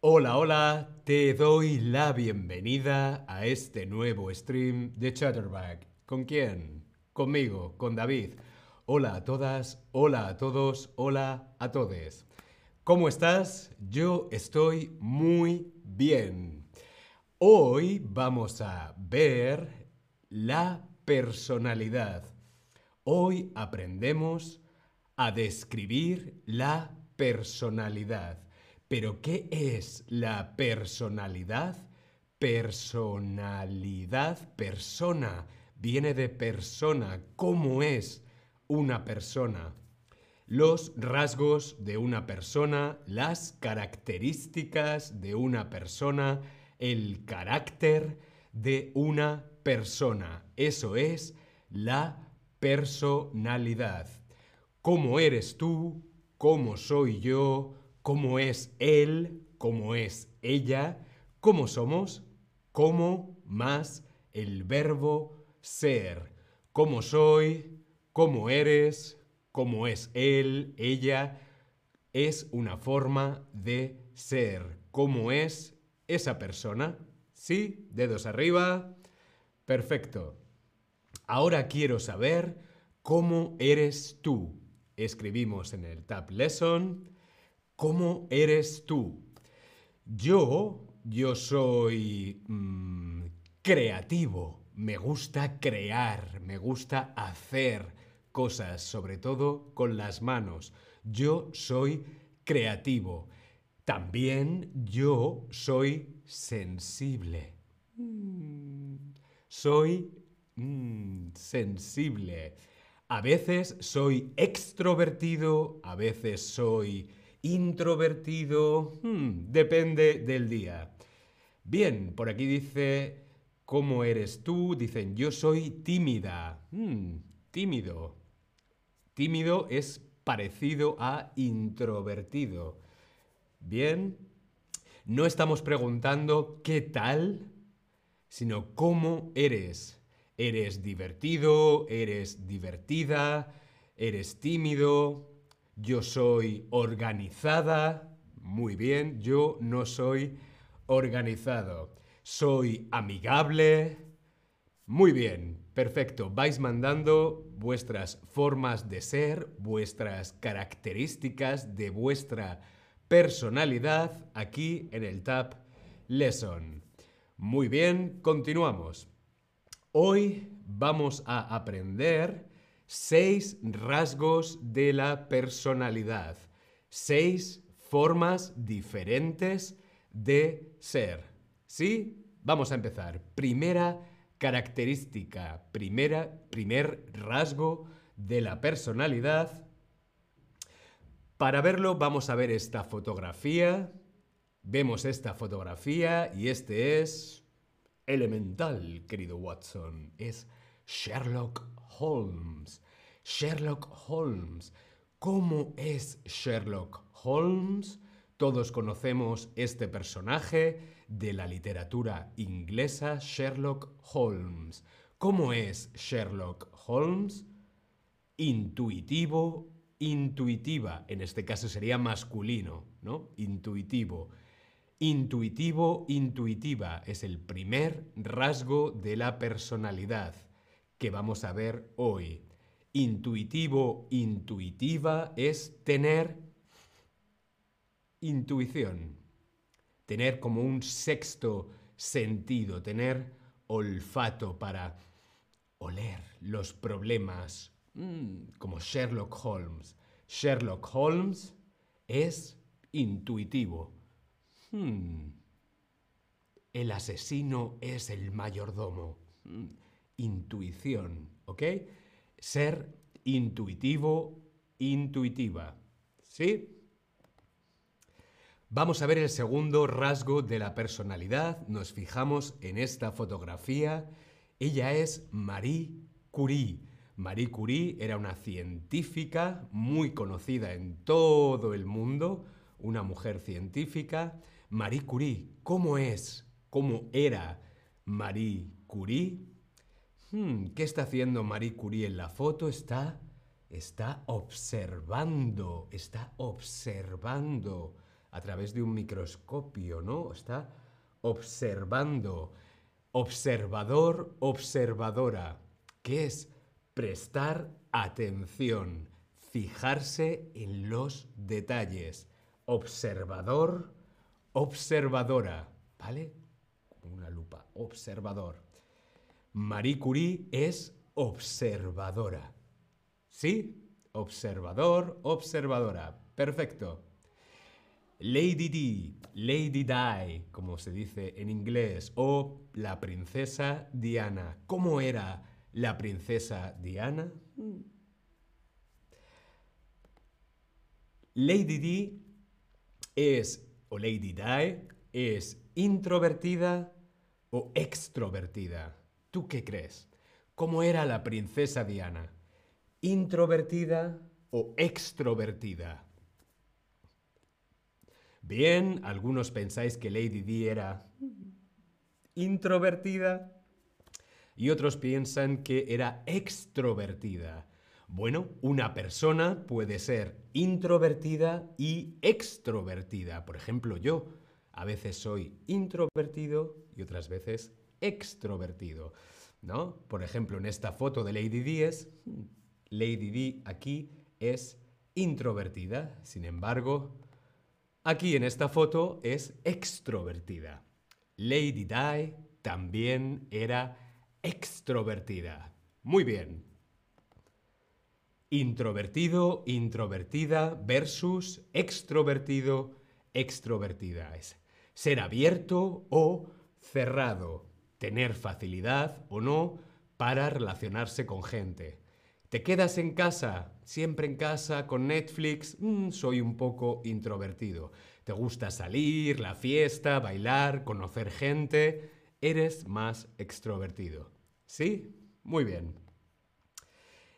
Hola, hola, te doy la bienvenida a este nuevo stream de Chatterback. ¿Con quién? Conmigo, con David. Hola a todas, hola a todos, hola a todes. ¿Cómo estás? Yo estoy muy bien. Hoy vamos a ver la personalidad. Hoy aprendemos a describir la personalidad. Pero ¿qué es la personalidad? Personalidad, persona, viene de persona. ¿Cómo es una persona? Los rasgos de una persona, las características de una persona, el carácter de una persona. Eso es la personalidad. ¿Cómo eres tú? ¿Cómo soy yo? Cómo es él, cómo es ella, cómo somos, cómo más el verbo ser, cómo soy, cómo eres, cómo es él, ella, es una forma de ser, cómo es esa persona. ¿Sí? Dedos arriba. Perfecto. Ahora quiero saber cómo eres tú. Escribimos en el Tab Lesson ¿Cómo eres tú? Yo, yo soy mm, creativo. Me gusta crear, me gusta hacer cosas, sobre todo con las manos. Yo soy creativo. También yo soy sensible. Mm, soy mm, sensible. A veces soy extrovertido, a veces soy introvertido, hmm, depende del día. Bien, por aquí dice, ¿cómo eres tú? Dicen, yo soy tímida. Hmm, tímido. Tímido es parecido a introvertido. Bien, no estamos preguntando qué tal, sino cómo eres. ¿Eres divertido? ¿Eres divertida? ¿Eres tímido? Yo soy organizada. Muy bien, yo no soy organizado. Soy amigable. Muy bien, perfecto. Vais mandando vuestras formas de ser, vuestras características de vuestra personalidad aquí en el tab Lesson. Muy bien, continuamos. Hoy vamos a aprender seis rasgos de la personalidad, seis formas diferentes de ser. ¿Sí? Vamos a empezar. Primera característica, primera, primer rasgo de la personalidad. Para verlo vamos a ver esta fotografía. Vemos esta fotografía y este es elemental, querido Watson. Es Sherlock Holmes. Sherlock Holmes. ¿Cómo es Sherlock Holmes? Todos conocemos este personaje de la literatura inglesa, Sherlock Holmes. ¿Cómo es Sherlock Holmes? Intuitivo, intuitiva. En este caso sería masculino, ¿no? Intuitivo. Intuitivo, intuitiva es el primer rasgo de la personalidad que vamos a ver hoy. Intuitivo, intuitiva es tener intuición, tener como un sexto sentido, tener olfato para oler los problemas, mm, como Sherlock Holmes. Sherlock Holmes es intuitivo. Hmm. El asesino es el mayordomo. Hmm intuición, ¿ok? Ser intuitivo, intuitiva, ¿sí? Vamos a ver el segundo rasgo de la personalidad. Nos fijamos en esta fotografía. Ella es Marie Curie. Marie Curie era una científica muy conocida en todo el mundo, una mujer científica. Marie Curie, ¿cómo es? ¿Cómo era Marie Curie? Hmm, ¿Qué está haciendo Marie Curie en la foto? Está, está observando, está observando a través de un microscopio, ¿no? Está observando. Observador, observadora. ¿Qué es? Prestar atención, fijarse en los detalles. Observador, observadora, ¿vale? Una lupa, observador. Marie Curie es observadora. ¿Sí? Observador, observadora. Perfecto. Lady Di, Lady Di, como se dice en inglés, o la princesa Diana. ¿Cómo era la princesa Diana? Lady Di es, o Lady Di, es introvertida o extrovertida. ¿Tú qué crees? ¿Cómo era la princesa Diana? ¿Introvertida o extrovertida? Bien, algunos pensáis que Lady Di era introvertida y otros piensan que era extrovertida. Bueno, una persona puede ser introvertida y extrovertida. Por ejemplo, yo a veces soy introvertido y otras veces extrovertido. ¿No? Por ejemplo, en esta foto de Lady Di es Lady Di aquí es introvertida. Sin embargo, aquí en esta foto es extrovertida. Lady Di también era extrovertida. Muy bien. Introvertido, introvertida versus extrovertido, extrovertida. Es ser abierto o cerrado. Tener facilidad o no para relacionarse con gente. ¿Te quedas en casa? Siempre en casa, con Netflix. Mm, soy un poco introvertido. ¿Te gusta salir, la fiesta, bailar, conocer gente? Eres más extrovertido. ¿Sí? Muy bien.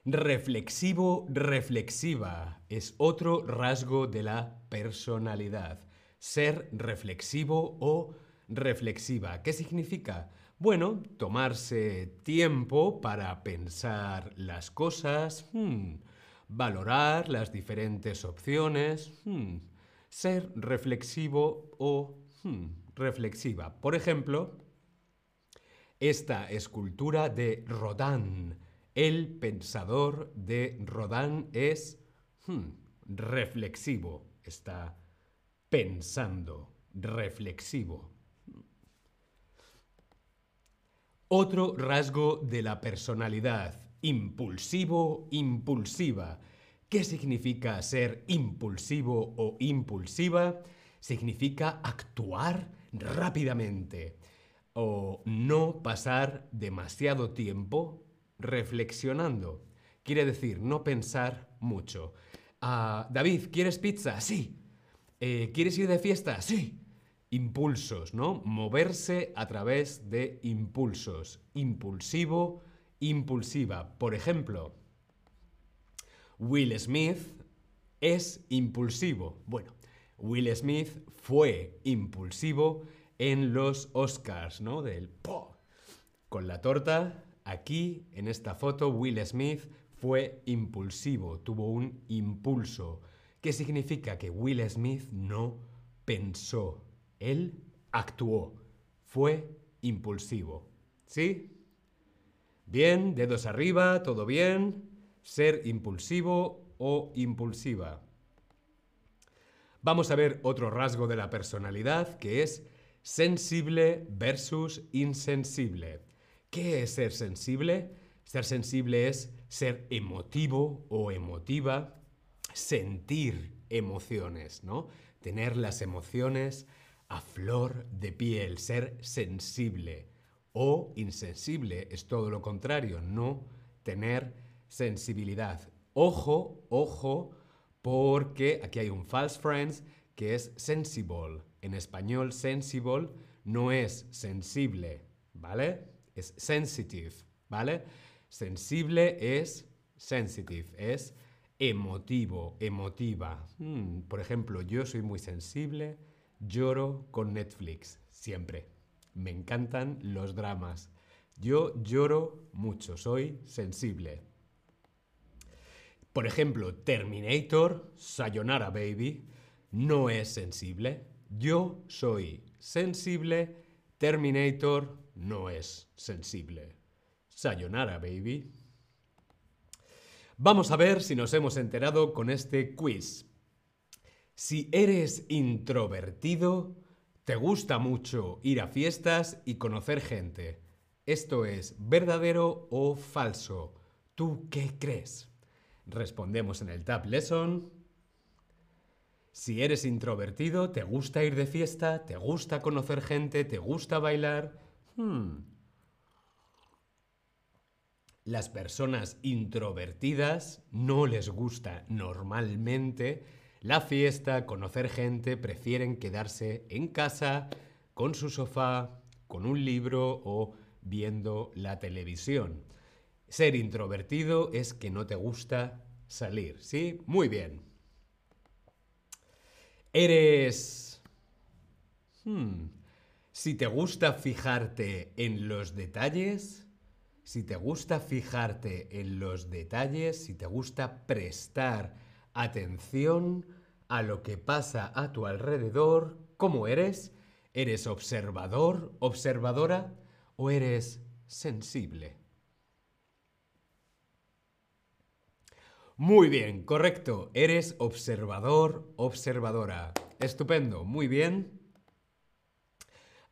Reflexivo, reflexiva es otro rasgo de la personalidad. Ser reflexivo o reflexiva. ¿Qué significa? Bueno, tomarse tiempo para pensar las cosas, hmm, valorar las diferentes opciones, hmm, ser reflexivo o hmm, reflexiva. Por ejemplo, esta escultura de Rodin, el pensador de Rodin es reflexivo, está pensando, reflexivo. Otro rasgo de la personalidad, impulsivo, impulsiva. ¿Qué significa ser impulsivo o impulsiva? Significa actuar rápidamente o no pasar demasiado tiempo reflexionando. Quiere decir, no pensar mucho. Ah, David, ¿quieres pizza? Sí. Eh, ¿Quieres ir de fiesta? Sí impulsos, ¿no? Moverse a través de impulsos. Impulsivo, impulsiva. Por ejemplo, Will Smith es impulsivo. Bueno, Will Smith fue impulsivo en los Oscars, ¿no? Del po. Con la torta, aquí en esta foto, Will Smith fue impulsivo, tuvo un impulso. ¿Qué significa? Que Will Smith no pensó, él actuó, fue impulsivo. ¿Sí? Bien, dedos arriba, todo bien. Ser impulsivo o impulsiva. Vamos a ver otro rasgo de la personalidad que es sensible versus insensible. ¿Qué es ser sensible? Ser sensible es ser emotivo o emotiva, sentir emociones, ¿no? Tener las emociones a flor de piel, ser sensible. O insensible es todo lo contrario, no tener sensibilidad. Ojo, ojo, porque aquí hay un false friends que es sensible. En español, sensible no es sensible, ¿vale? Es sensitive, ¿vale? Sensible es sensitive, es emotivo, emotiva. Hmm, por ejemplo, yo soy muy sensible Lloro con Netflix, siempre. Me encantan los dramas. Yo lloro mucho, soy sensible. Por ejemplo, Terminator, Sayonara Baby, no es sensible. Yo soy sensible. Terminator no es sensible. Sayonara, baby. Vamos a ver si nos hemos enterado con este quiz. Si eres introvertido, te gusta mucho ir a fiestas y conocer gente. ¿Esto es verdadero o falso? ¿Tú qué crees? Respondemos en el Tab Lesson. Si eres introvertido, te gusta ir de fiesta, te gusta conocer gente, te gusta bailar. Hmm. Las personas introvertidas no les gusta normalmente la fiesta, conocer gente, prefieren quedarse en casa con su sofá, con un libro o viendo la televisión. Ser introvertido es que no te gusta salir, ¿sí? Muy bien. Eres... Hmm. Si te gusta fijarte en los detalles, si te gusta fijarte en los detalles, si te gusta prestar atención a lo que pasa a tu alrededor, ¿cómo eres? ¿Eres observador, observadora o eres sensible? Muy bien, correcto. Eres observador, observadora. Estupendo, muy bien.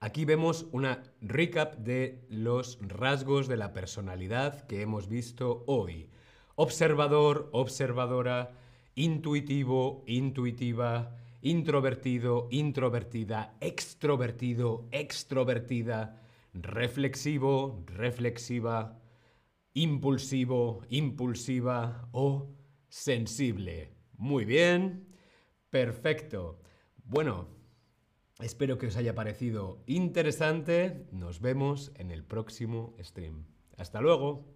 Aquí vemos una recap de los rasgos de la personalidad que hemos visto hoy. Observador, observadora, intuitivo, intuitiva, introvertido, introvertida, extrovertido, extrovertida, reflexivo, reflexiva, impulsivo, impulsiva o sensible. Muy bien, perfecto. Bueno, Espero que os haya parecido interesante. Nos vemos en el próximo stream. Hasta luego.